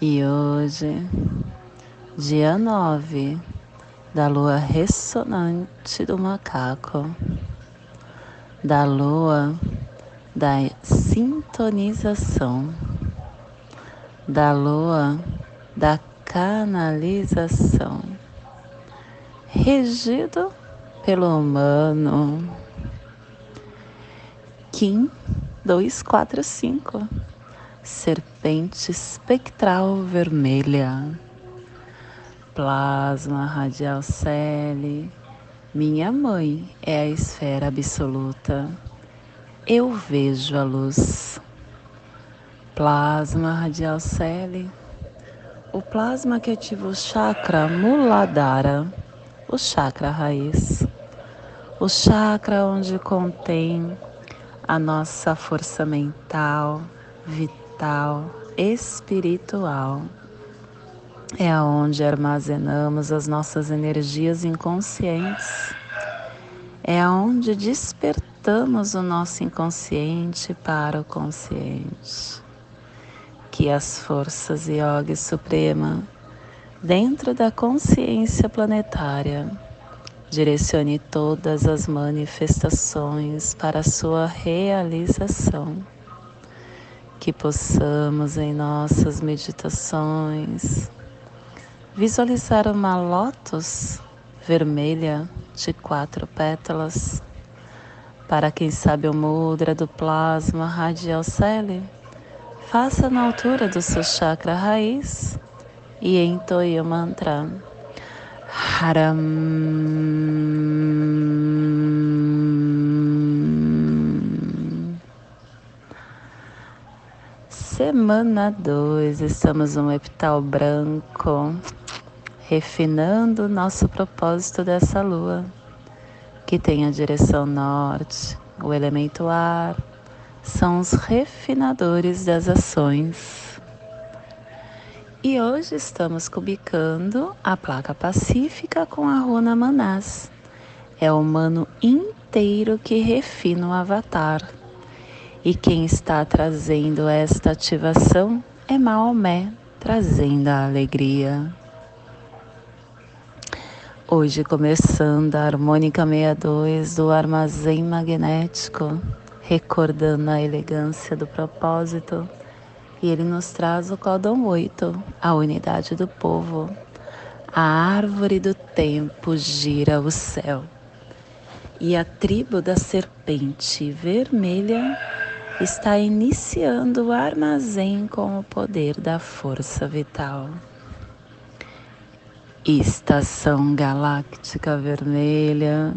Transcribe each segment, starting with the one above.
e hoje, dia 9 da lua ressonante do macaco, da lua da sintonização, da lua da canalização, regido pelo humano. Kim 245 serpente espectral vermelha, plasma radial cele, minha mãe é a esfera absoluta. Eu vejo a luz. Plasma radial cele, o plasma que ativa o chakra Muladhara, o chakra raiz, o chakra onde contém a nossa força mental, vital mental, espiritual. É onde armazenamos as nossas energias inconscientes. É onde despertamos o nosso inconsciente para o consciente. Que as forças Yoga Suprema, dentro da consciência planetária, direcione todas as manifestações para sua realização que possamos em nossas meditações visualizar uma lótus vermelha de quatro pétalas. Para quem sabe o mudra do plasma radial cele, faça na altura do seu chakra raiz e entoie o mantra Haram. Semana 2, estamos no epital branco, refinando o nosso propósito dessa lua, que tem a direção norte, o elemento ar, são os refinadores das ações. E hoje estamos cubicando a placa pacífica com a runa Manás. É o humano inteiro que refina o avatar e quem está trazendo esta ativação é Maomé, trazendo a alegria. Hoje começando a harmônica 62 do armazém magnético, recordando a elegância do propósito, e ele nos traz o códon 8, a unidade do povo. A árvore do tempo gira o céu. E a tribo da serpente vermelha está iniciando o armazém com o poder da força vital. Estação Galáctica Vermelha.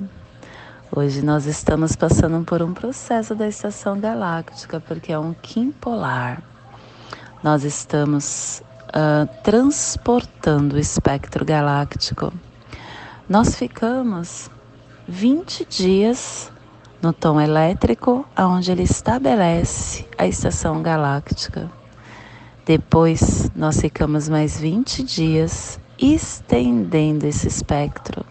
Hoje nós estamos passando por um processo da estação galáctica, porque é um Kim polar. Nós estamos uh, transportando o espectro galáctico. Nós ficamos 20 dias no tom elétrico, aonde ele estabelece a estação galáctica. Depois, nós ficamos mais 20 dias estendendo esse espectro.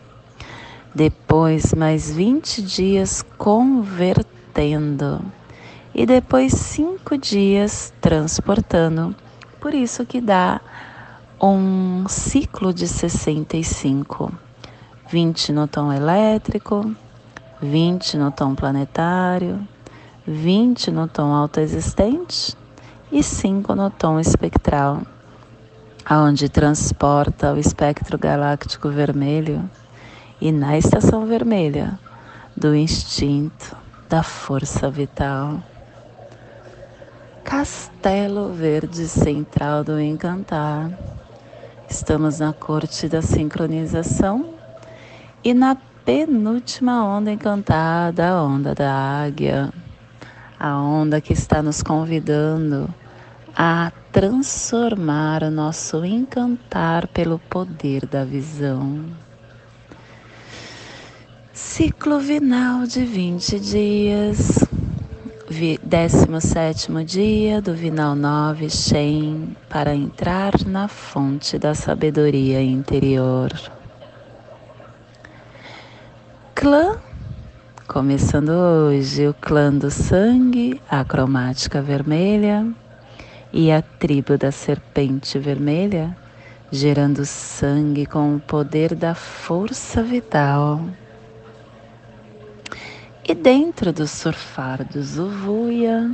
Depois, mais 20 dias convertendo. E depois, 5 dias transportando. Por isso que dá um ciclo de 65. 20 no tom elétrico, 20 no tom planetário, 20 no tom autoexistente e 5 no tom espectral, aonde transporta o espectro galáctico vermelho e na estação vermelha do instinto, da força vital. Castelo Verde Central do Encantar. Estamos na corte da sincronização e na penúltima onda encantada, a onda da águia, a onda que está nos convidando a transformar o nosso encantar pelo poder da visão. Ciclo vinal de 20 dias, 17 dia do Vinal 9 Shen, para entrar na fonte da sabedoria interior. Clã Começando hoje o clã do sangue, a cromática vermelha e a tribo da serpente vermelha, gerando sangue com o poder da força vital. E dentro do surfar do Zuvuia,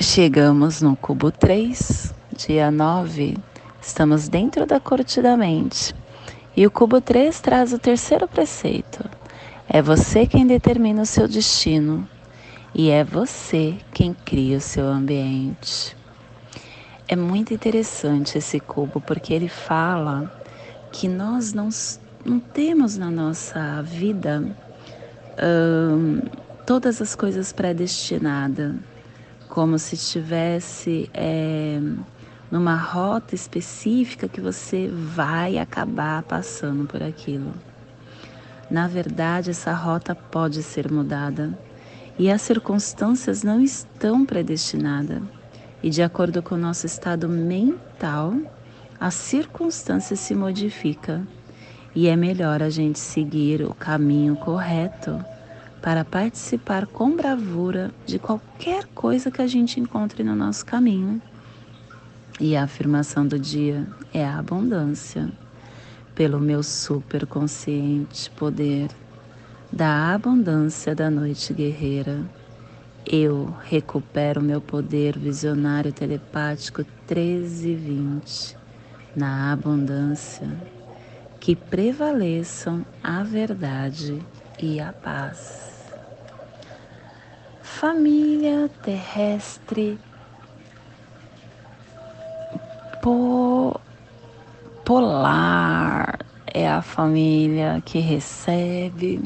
chegamos no cubo 3, dia 9. Estamos dentro da corte da mente. E o cubo 3 traz o terceiro preceito é você quem determina o seu destino e é você quem cria o seu ambiente. É muito interessante esse cubo porque ele fala que nós não, não temos na nossa vida hum, todas as coisas predestinadas, como se estivesse é, numa rota específica que você vai acabar passando por aquilo. Na verdade, essa rota pode ser mudada e as circunstâncias não estão predestinadas. E de acordo com o nosso estado mental, a circunstância se modifica e é melhor a gente seguir o caminho correto para participar com bravura de qualquer coisa que a gente encontre no nosso caminho. E a afirmação do dia é a abundância pelo meu superconsciente poder da abundância da noite guerreira. Eu recupero meu poder visionário telepático 1320 na abundância, que prevaleçam a verdade e a paz. Família terrestre po polar é a família que recebe,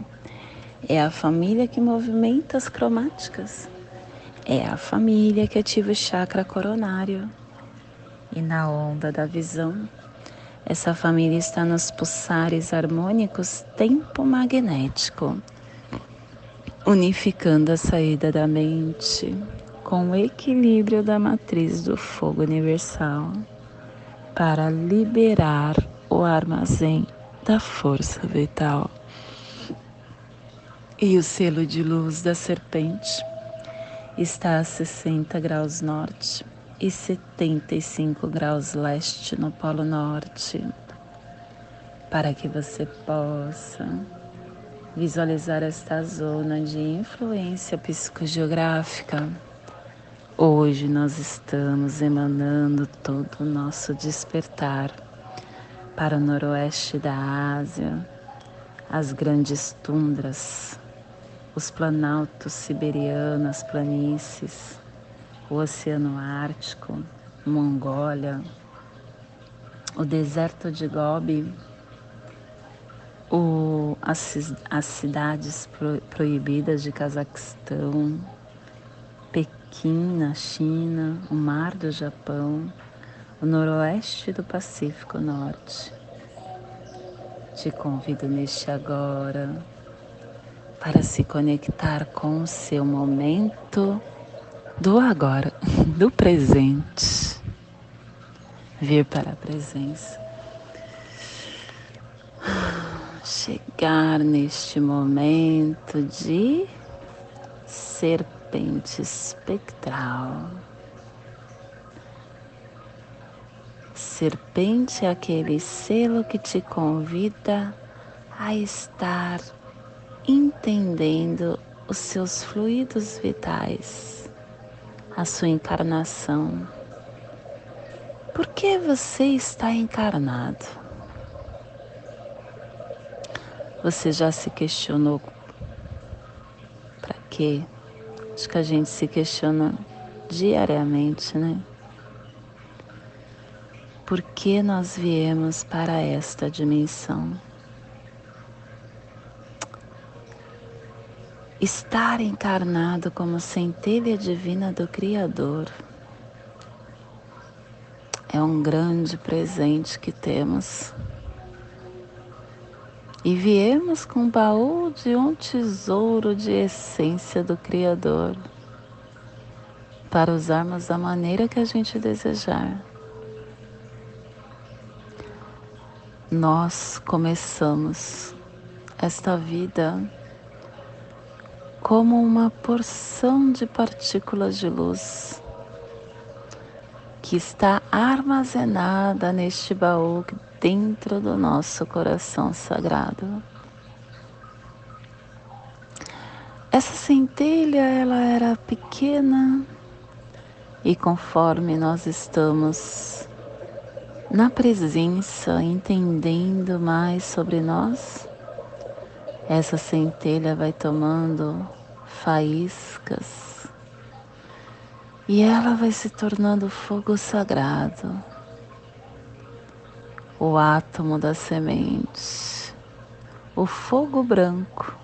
é a família que movimenta as cromáticas, é a família que ativa o chakra coronário. E na onda da visão, essa família está nos pulsares harmônicos tempo magnético, unificando a saída da mente com o equilíbrio da matriz do fogo universal para liberar o armazém da força vital. E o selo de luz da serpente está a 60 graus norte e 75 graus leste no Polo Norte, para que você possa visualizar esta zona de influência psicogeográfica Hoje nós estamos emanando todo o nosso despertar para o noroeste da Ásia, as grandes tundras, os planaltos siberianos, planícies, o Oceano Ártico, Mongólia, o deserto de Gobi, o, as, as cidades pro, proibidas de Cazaquistão, Pequim, na China, o Mar do Japão, o noroeste do Pacífico Norte. Te convido neste agora para se conectar com o seu momento do agora, do presente. Vir para a presença. Chegar neste momento de ser serpente espectral. Serpente é aquele selo que te convida a estar entendendo os seus fluidos vitais, a sua encarnação. Por que você está encarnado? Você já se questionou para quê? Acho que a gente se questiona diariamente, né? Por que nós viemos para esta dimensão? Estar encarnado como centelha divina do Criador é um grande presente que temos. E viemos com um baú de um tesouro de essência do Criador para usarmos da maneira que a gente desejar. Nós começamos esta vida como uma porção de partículas de luz que está armazenada neste baú dentro do nosso coração sagrado. Essa centelha ela era pequena e conforme nós estamos na presença, entendendo mais sobre nós, essa centelha vai tomando faíscas e ela vai se tornando fogo sagrado, o átomo da semente, o fogo branco,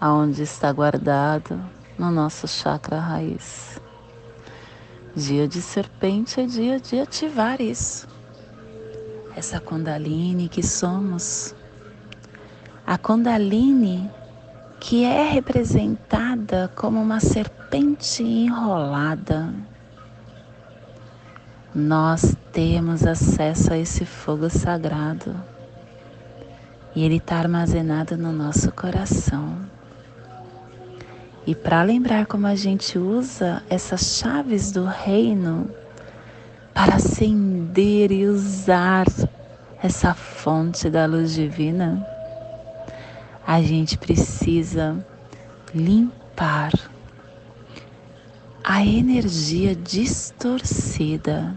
aonde está guardado no nosso chakra raiz. Dia de serpente é dia de ativar isso. Essa Kundalini que somos. A Kundalini que é representada como uma serpente enrolada. Nós temos acesso a esse fogo sagrado e ele está armazenado no nosso coração. E para lembrar como a gente usa essas chaves do reino para acender e usar essa fonte da luz divina, a gente precisa limpar a energia distorcida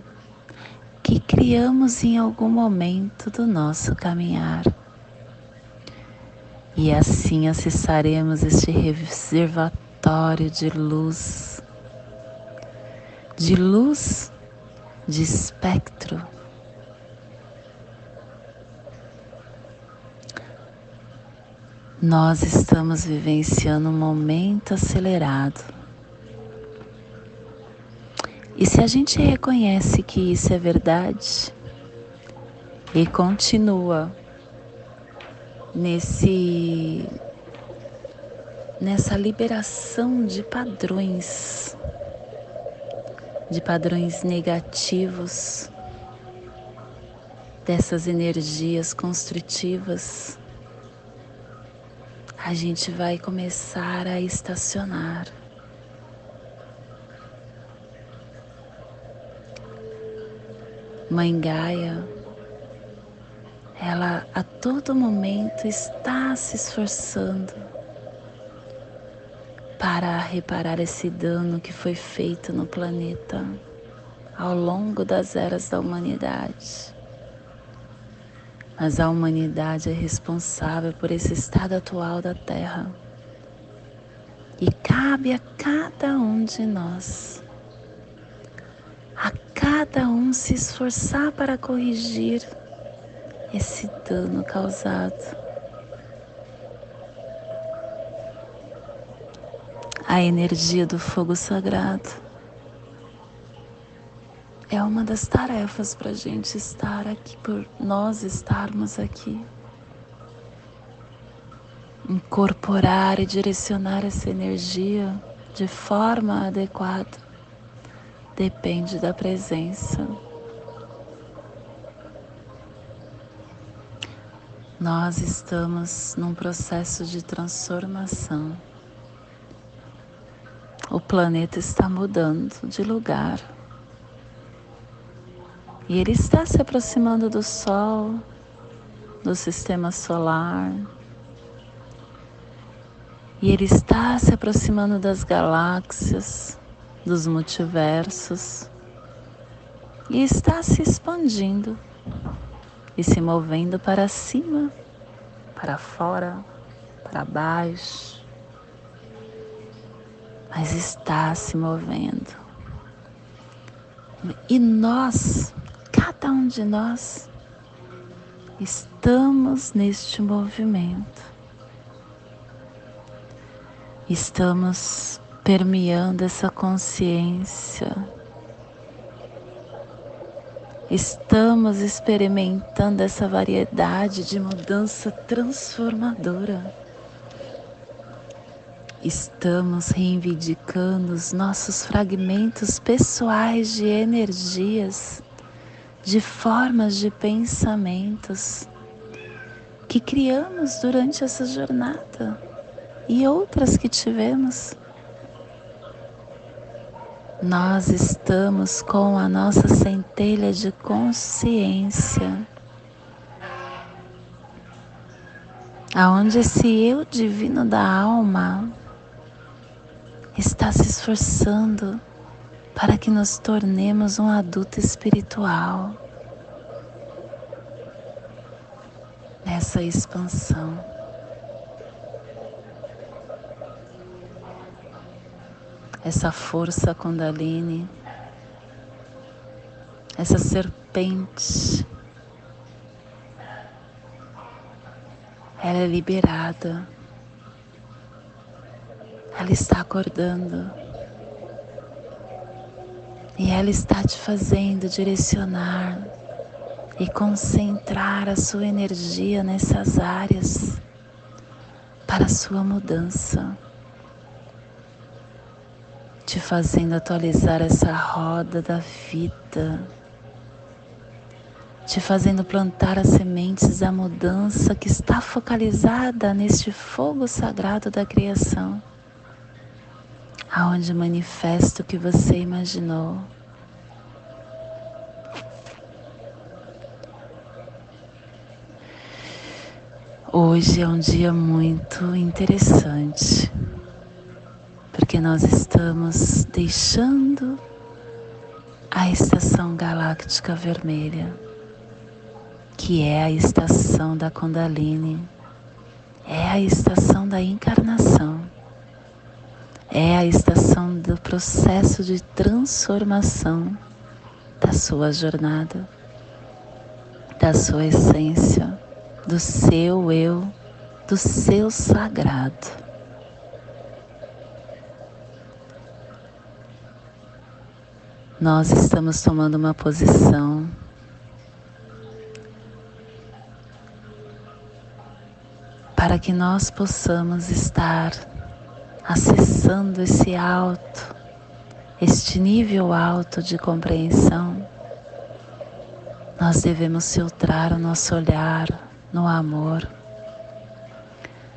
que criamos em algum momento do nosso caminhar. E assim acessaremos este reservatório de luz, de luz de espectro Nós estamos vivenciando um momento acelerado. E se a gente reconhece que isso é verdade e continua nesse nessa liberação de padrões de padrões negativos dessas energias construtivas a gente vai começar a estacionar. Mãe Gaia, ela a todo momento está se esforçando para reparar esse dano que foi feito no planeta ao longo das eras da humanidade mas a humanidade é responsável por esse estado atual da Terra. E cabe a cada um de nós, a cada um se esforçar para corrigir esse dano causado. A energia do fogo sagrado é uma das tarefas para a gente estar aqui, por nós estarmos aqui. Incorporar e direcionar essa energia de forma adequada depende da presença. Nós estamos num processo de transformação. O planeta está mudando de lugar. E ele está se aproximando do Sol, do sistema solar. E ele está se aproximando das galáxias, dos multiversos. E está se expandindo e se movendo para cima, para fora, para baixo. Mas está se movendo. E nós Cada um de nós estamos neste movimento. Estamos permeando essa consciência, estamos experimentando essa variedade de mudança transformadora. Estamos reivindicando os nossos fragmentos pessoais de energias, de formas de pensamentos que criamos durante essa jornada e outras que tivemos. Nós estamos com a nossa centelha de consciência, aonde esse eu divino da alma está se esforçando para que nos tornemos um adulto espiritual nessa expansão. Essa força Kundalini, essa serpente, ela é liberada, ela está acordando. E ela está te fazendo direcionar e concentrar a sua energia nessas áreas para a sua mudança te fazendo atualizar essa roda da vida, te fazendo plantar as sementes da mudança que está focalizada neste fogo sagrado da criação, aonde manifesta o que você imaginou. Hoje é um dia muito interessante porque nós estamos deixando a estação galáctica vermelha, que é a estação da Kundalini, é a estação da encarnação, é a estação do processo de transformação da sua jornada, da sua essência, do seu eu, do seu sagrado. Nós estamos tomando uma posição para que nós possamos estar acessando esse alto, este nível alto de compreensão. Nós devemos filtrar o nosso olhar no amor,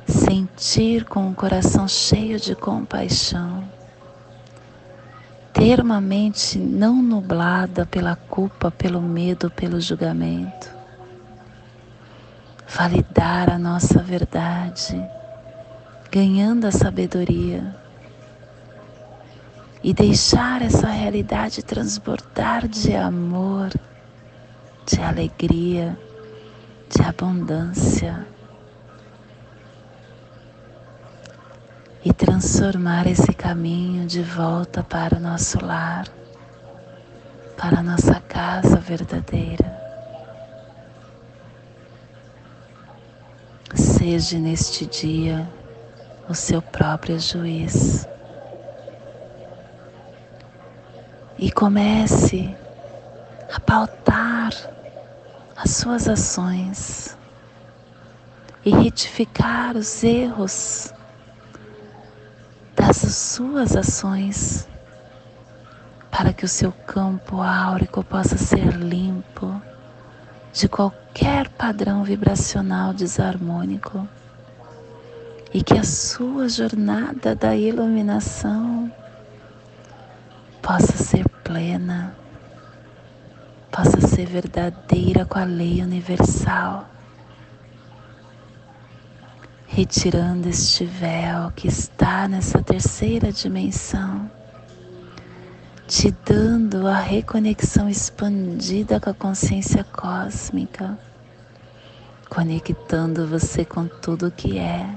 sentir com o coração cheio de compaixão ter uma mente não nublada pela culpa, pelo medo, pelo julgamento. Validar a nossa verdade, ganhando a sabedoria e deixar essa realidade transbordar de amor, de alegria, de abundância. E transformar esse caminho de volta para o nosso lar, para a nossa casa verdadeira. Seja neste dia o seu próprio juiz. E comece a pautar as suas ações e retificar os erros das suas ações para que o seu campo áurico possa ser limpo de qualquer padrão vibracional desarmônico e que a sua jornada da iluminação possa ser plena, possa ser verdadeira com a lei universal retirando este véu que está nessa terceira dimensão, te dando a reconexão expandida com a consciência cósmica, conectando você com tudo que é,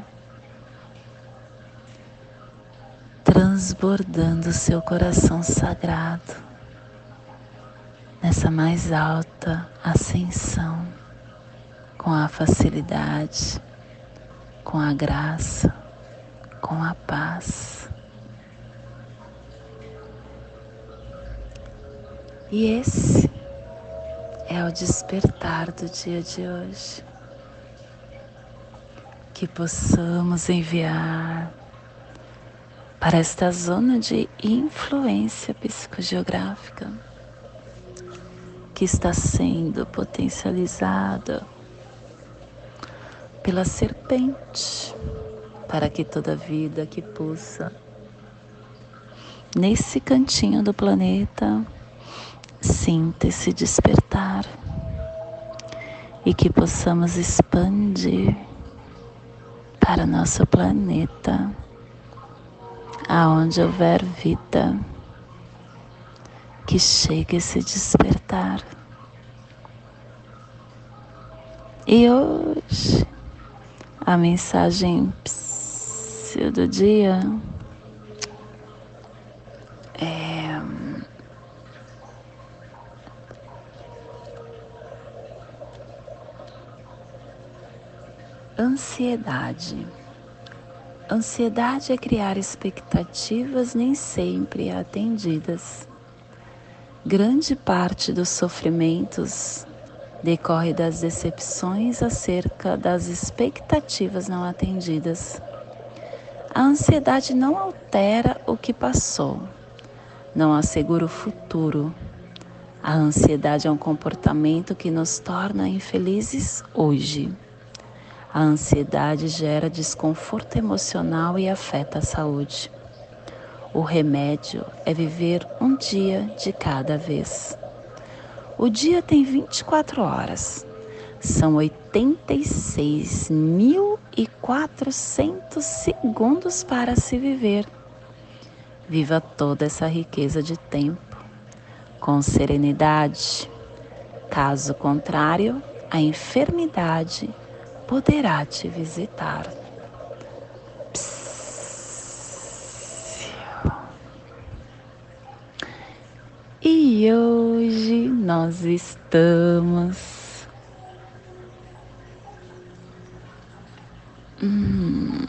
transbordando seu coração sagrado nessa mais alta ascensão com a facilidade com a graça, com a paz. E esse é o despertar do dia de hoje. Que possamos enviar para esta zona de influência psicogeográfica que está sendo potencializada pela serpente, para que toda vida que pulsa nesse cantinho do planeta sinta esse despertar e que possamos expandir para nosso planeta, aonde houver vida que chegue esse despertar. E hoje, a mensagem do dia é. Ansiedade. Ansiedade é criar expectativas nem sempre atendidas. Grande parte dos sofrimentos decorre das decepções acerca das expectativas não atendidas. A ansiedade não altera o que passou, não assegura o futuro. A ansiedade é um comportamento que nos torna infelizes hoje. A ansiedade gera desconforto emocional e afeta a saúde. O remédio é viver um dia de cada vez. O dia tem 24 horas. São 86.400 segundos para se viver. Viva toda essa riqueza de tempo com serenidade. Caso contrário, a enfermidade poderá te visitar. E hoje nós estamos. Hum.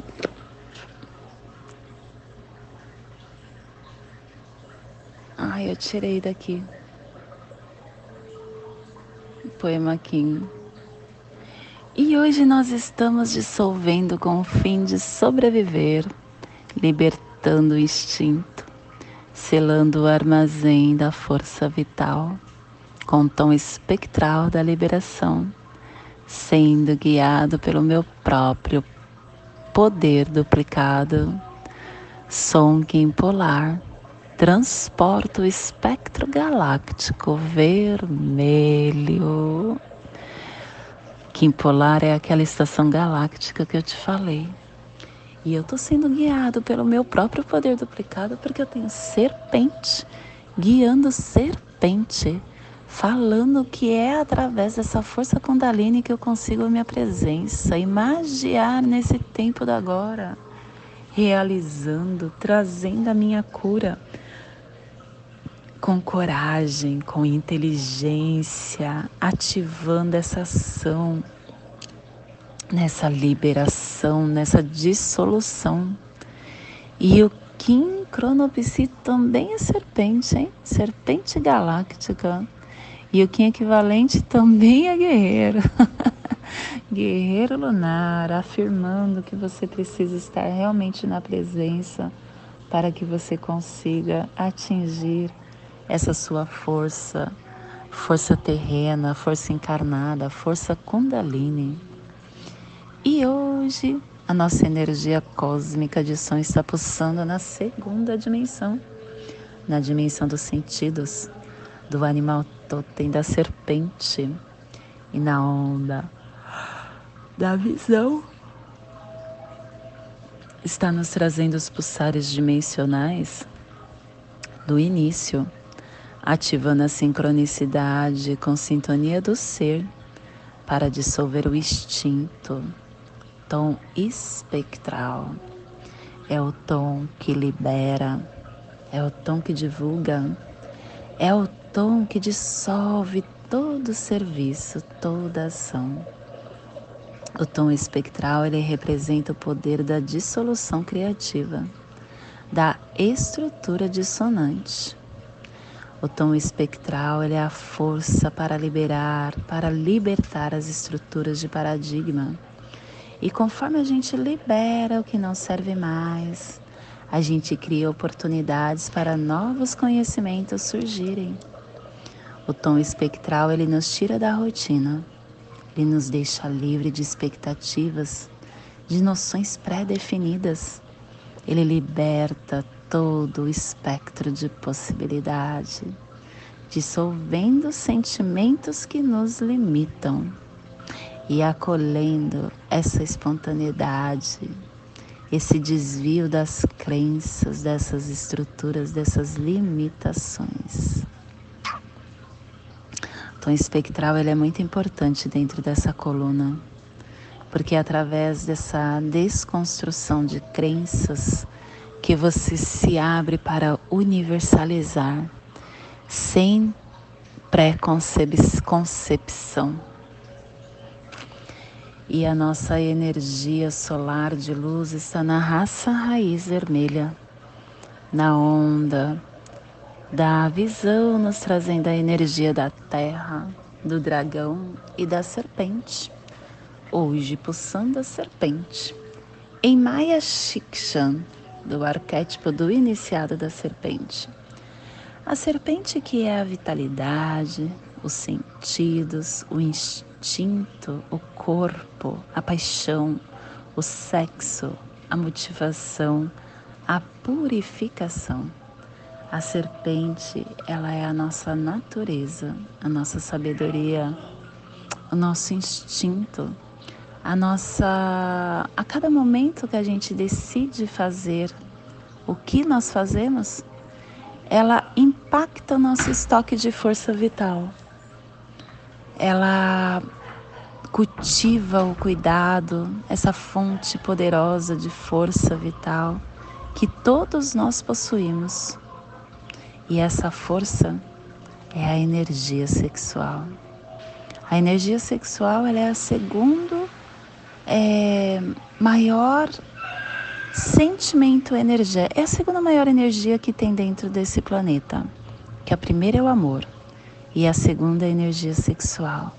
Ai, eu tirei daqui. Poema Kim. E hoje nós estamos dissolvendo com o fim de sobreviver, libertando o instinto selando o armazém da força vital com o tom espectral da liberação, sendo guiado pelo meu próprio poder duplicado. Som Kim Polar transporta o espectro galáctico vermelho. Kim Polar é aquela estação galáctica que eu te falei e eu estou sendo guiado pelo meu próprio poder duplicado porque eu tenho serpente guiando serpente, falando que é através dessa força Kundalini que eu consigo a minha presença, imagiar nesse tempo da agora, realizando, trazendo a minha cura com coragem, com inteligência, ativando essa ação nessa liberação, nessa dissolução. E o Kim Cronopsi também é serpente, hein? Serpente galáctica. E o Kim equivalente também é guerreiro. guerreiro lunar, afirmando que você precisa estar realmente na presença para que você consiga atingir essa sua força, força terrena, força encarnada, força Kundalini. E hoje a nossa energia cósmica de som está pulsando na segunda dimensão, na dimensão dos sentidos, do animal totem da serpente e na onda da visão. Está nos trazendo os pulsares dimensionais do início, ativando a sincronicidade com sintonia do ser para dissolver o instinto tom espectral, é o tom que libera, é o tom que divulga, é o tom que dissolve todo serviço, toda ação. O tom espectral ele representa o poder da dissolução criativa, da estrutura dissonante. O tom espectral ele é a força para liberar, para libertar as estruturas de paradigma. E conforme a gente libera o que não serve mais, a gente cria oportunidades para novos conhecimentos surgirem. O tom espectral ele nos tira da rotina, ele nos deixa livre de expectativas, de noções pré-definidas. Ele liberta todo o espectro de possibilidade, dissolvendo sentimentos que nos limitam e acolhendo essa espontaneidade, esse desvio das crenças, dessas estruturas, dessas limitações. O tom espectral ele é muito importante dentro dessa coluna, porque é através dessa desconstrução de crenças que você se abre para universalizar sem pré-concepção. E a nossa energia solar de luz está na raça raiz vermelha, na onda da visão, nos trazendo a energia da terra, do dragão e da serpente. Hoje, pulsando a serpente. Em Maya Shikshan, do arquétipo do iniciado da serpente. A serpente que é a vitalidade, os sentidos, o instinto, o corpo, a paixão, o sexo, a motivação, a purificação. A serpente, ela é a nossa natureza, a nossa sabedoria, o nosso instinto, a nossa a cada momento que a gente decide fazer o que nós fazemos, ela impacta o nosso estoque de força vital. Ela cultiva o cuidado, essa fonte poderosa de força vital que todos nós possuímos. E essa força é a energia sexual. A energia sexual ela é a segundo é, maior sentimento energético. É a segunda maior energia que tem dentro desse planeta. Que a primeira é o amor e a segunda é a energia sexual.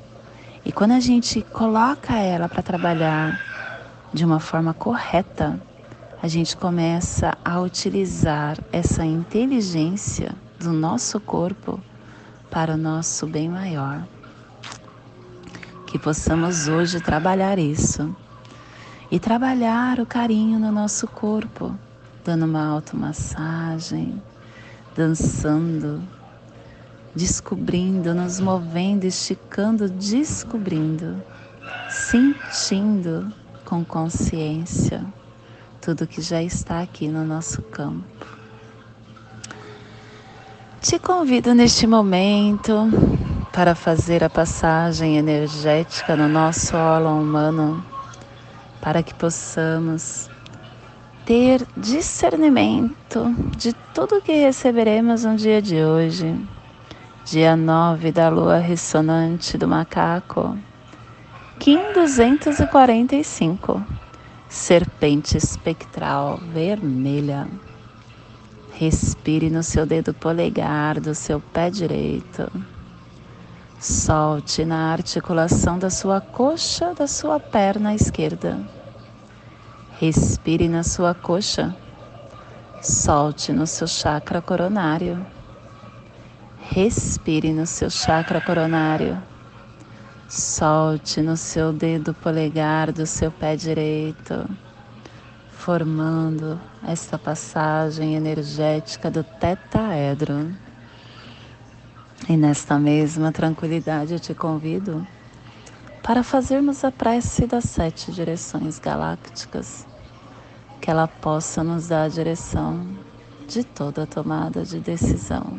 E quando a gente coloca ela para trabalhar de uma forma correta, a gente começa a utilizar essa inteligência do nosso corpo para o nosso bem maior. Que possamos hoje trabalhar isso. E trabalhar o carinho no nosso corpo, dando uma automassagem, dançando, descobrindo, nos movendo, esticando, descobrindo, sentindo com consciência tudo que já está aqui no nosso campo. Te convido neste momento para fazer a passagem energética no nosso óleo humano, para que possamos ter discernimento de tudo que receberemos no dia de hoje, dia 9 da lua ressonante do macaco, Kim 245, serpente espectral vermelha. Respire no seu dedo polegar do seu pé direito. Solte na articulação da sua coxa da sua perna esquerda. Respire na sua coxa. Solte no seu chakra coronário. Respire no seu chakra coronário. Solte no seu dedo polegar do seu pé direito, formando esta passagem energética do tetaedro. E nesta mesma tranquilidade eu te convido para fazermos a prece das sete direções galácticas, que ela possa nos dar a direção de toda tomada de decisão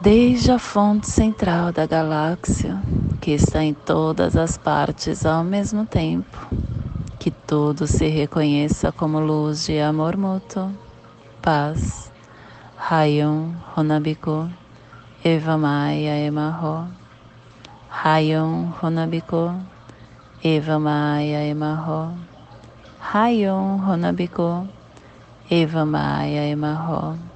desde a fonte central da galáxia, que está em todas as partes ao mesmo tempo, que tudo se reconheça como luz de amor mútuo, paz, Rayon Honabiku, Eva Maia Emarro, Rayon Honabiku, Eva Maia Emarro, Rayon Honabiku, Eva Maia Emarro.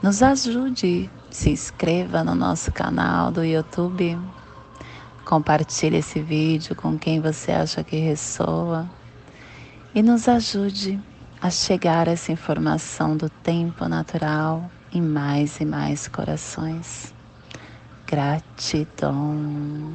Nos ajude, se inscreva no nosso canal do YouTube, compartilhe esse vídeo com quem você acha que ressoa e nos ajude a chegar essa informação do tempo natural em mais e mais corações. Gratidão.